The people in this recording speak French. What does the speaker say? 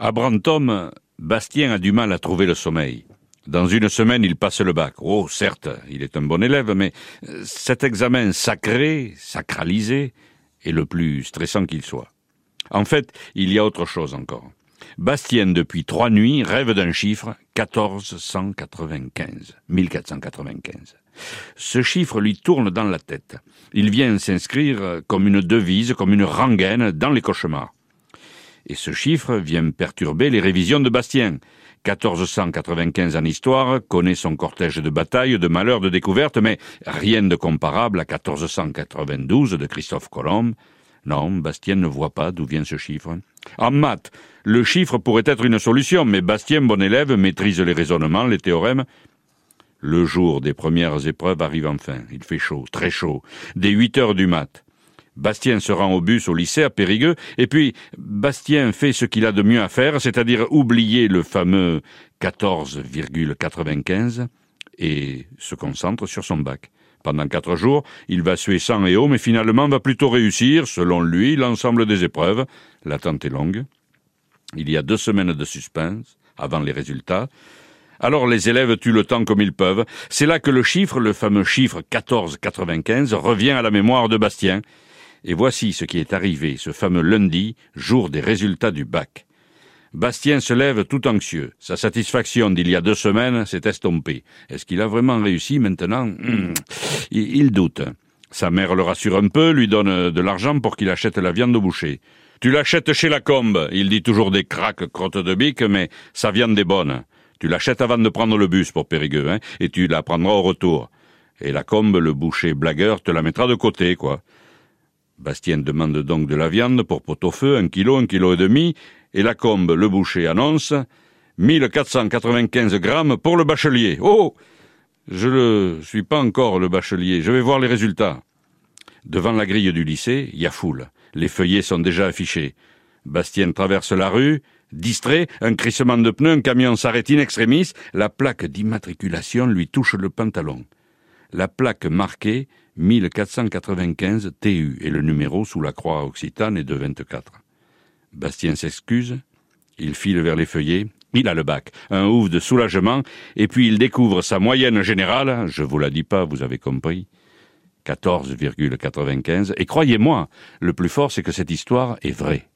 À Brantôme, Bastien a du mal à trouver le sommeil. Dans une semaine, il passe le bac. Oh, certes, il est un bon élève, mais cet examen sacré, sacralisé, est le plus stressant qu'il soit. En fait, il y a autre chose encore. Bastien, depuis trois nuits, rêve d'un chiffre 1495. 1495. Ce chiffre lui tourne dans la tête. Il vient s'inscrire comme une devise, comme une rengaine dans les cauchemars et ce chiffre vient perturber les révisions de Bastien. 1495 en histoire connaît son cortège de batailles, de malheurs, de découvertes, mais rien de comparable à 1492 de Christophe Colomb. Non, Bastien ne voit pas d'où vient ce chiffre. En maths, le chiffre pourrait être une solution, mais Bastien, bon élève, maîtrise les raisonnements, les théorèmes. Le jour des premières épreuves arrive enfin. Il fait chaud, très chaud. Dès huit heures du mat. Bastien se rend au bus au lycée à Périgueux, et puis Bastien fait ce qu'il a de mieux à faire, c'est-à-dire oublier le fameux 14,95 et se concentre sur son bac. Pendant quatre jours, il va suer sang et eau, mais finalement va plutôt réussir, selon lui, l'ensemble des épreuves. L'attente est longue. Il y a deux semaines de suspense avant les résultats. Alors les élèves tuent le temps comme ils peuvent. C'est là que le chiffre, le fameux chiffre 14,95, revient à la mémoire de Bastien. Et voici ce qui est arrivé ce fameux lundi, jour des résultats du bac. Bastien se lève tout anxieux. Sa satisfaction d'il y a deux semaines s'est estompée. Est-ce qu'il a vraiment réussi maintenant? Hmm. Il doute. Sa mère le rassure un peu, lui donne de l'argent pour qu'il achète la viande au boucher. Tu l'achètes chez la combe. Il dit toujours des craques crottes de bique, mais sa viande est bonne. Tu l'achètes avant de prendre le bus pour Périgueux, hein, et tu la prendras au retour. Et la combe, le boucher blagueur, te la mettra de côté, quoi. Bastien demande donc de la viande pour pot-au-feu, un kilo, un kilo et demi, et la combe, le boucher, annonce 1495 grammes pour le bachelier. Oh Je ne suis pas encore le bachelier, je vais voir les résultats. Devant la grille du lycée, il y a foule. Les feuillets sont déjà affichés. Bastien traverse la rue, distrait, un crissement de pneus, un camion s'arrête in extremis, la plaque d'immatriculation lui touche le pantalon. La plaque marquée 1495 TU et le numéro sous la croix occitane est de 24. Bastien s'excuse, il file vers les feuillets, il a le bac, un ouf de soulagement, et puis il découvre sa moyenne générale, je vous la dis pas, vous avez compris, 14,95, et croyez-moi, le plus fort c'est que cette histoire est vraie.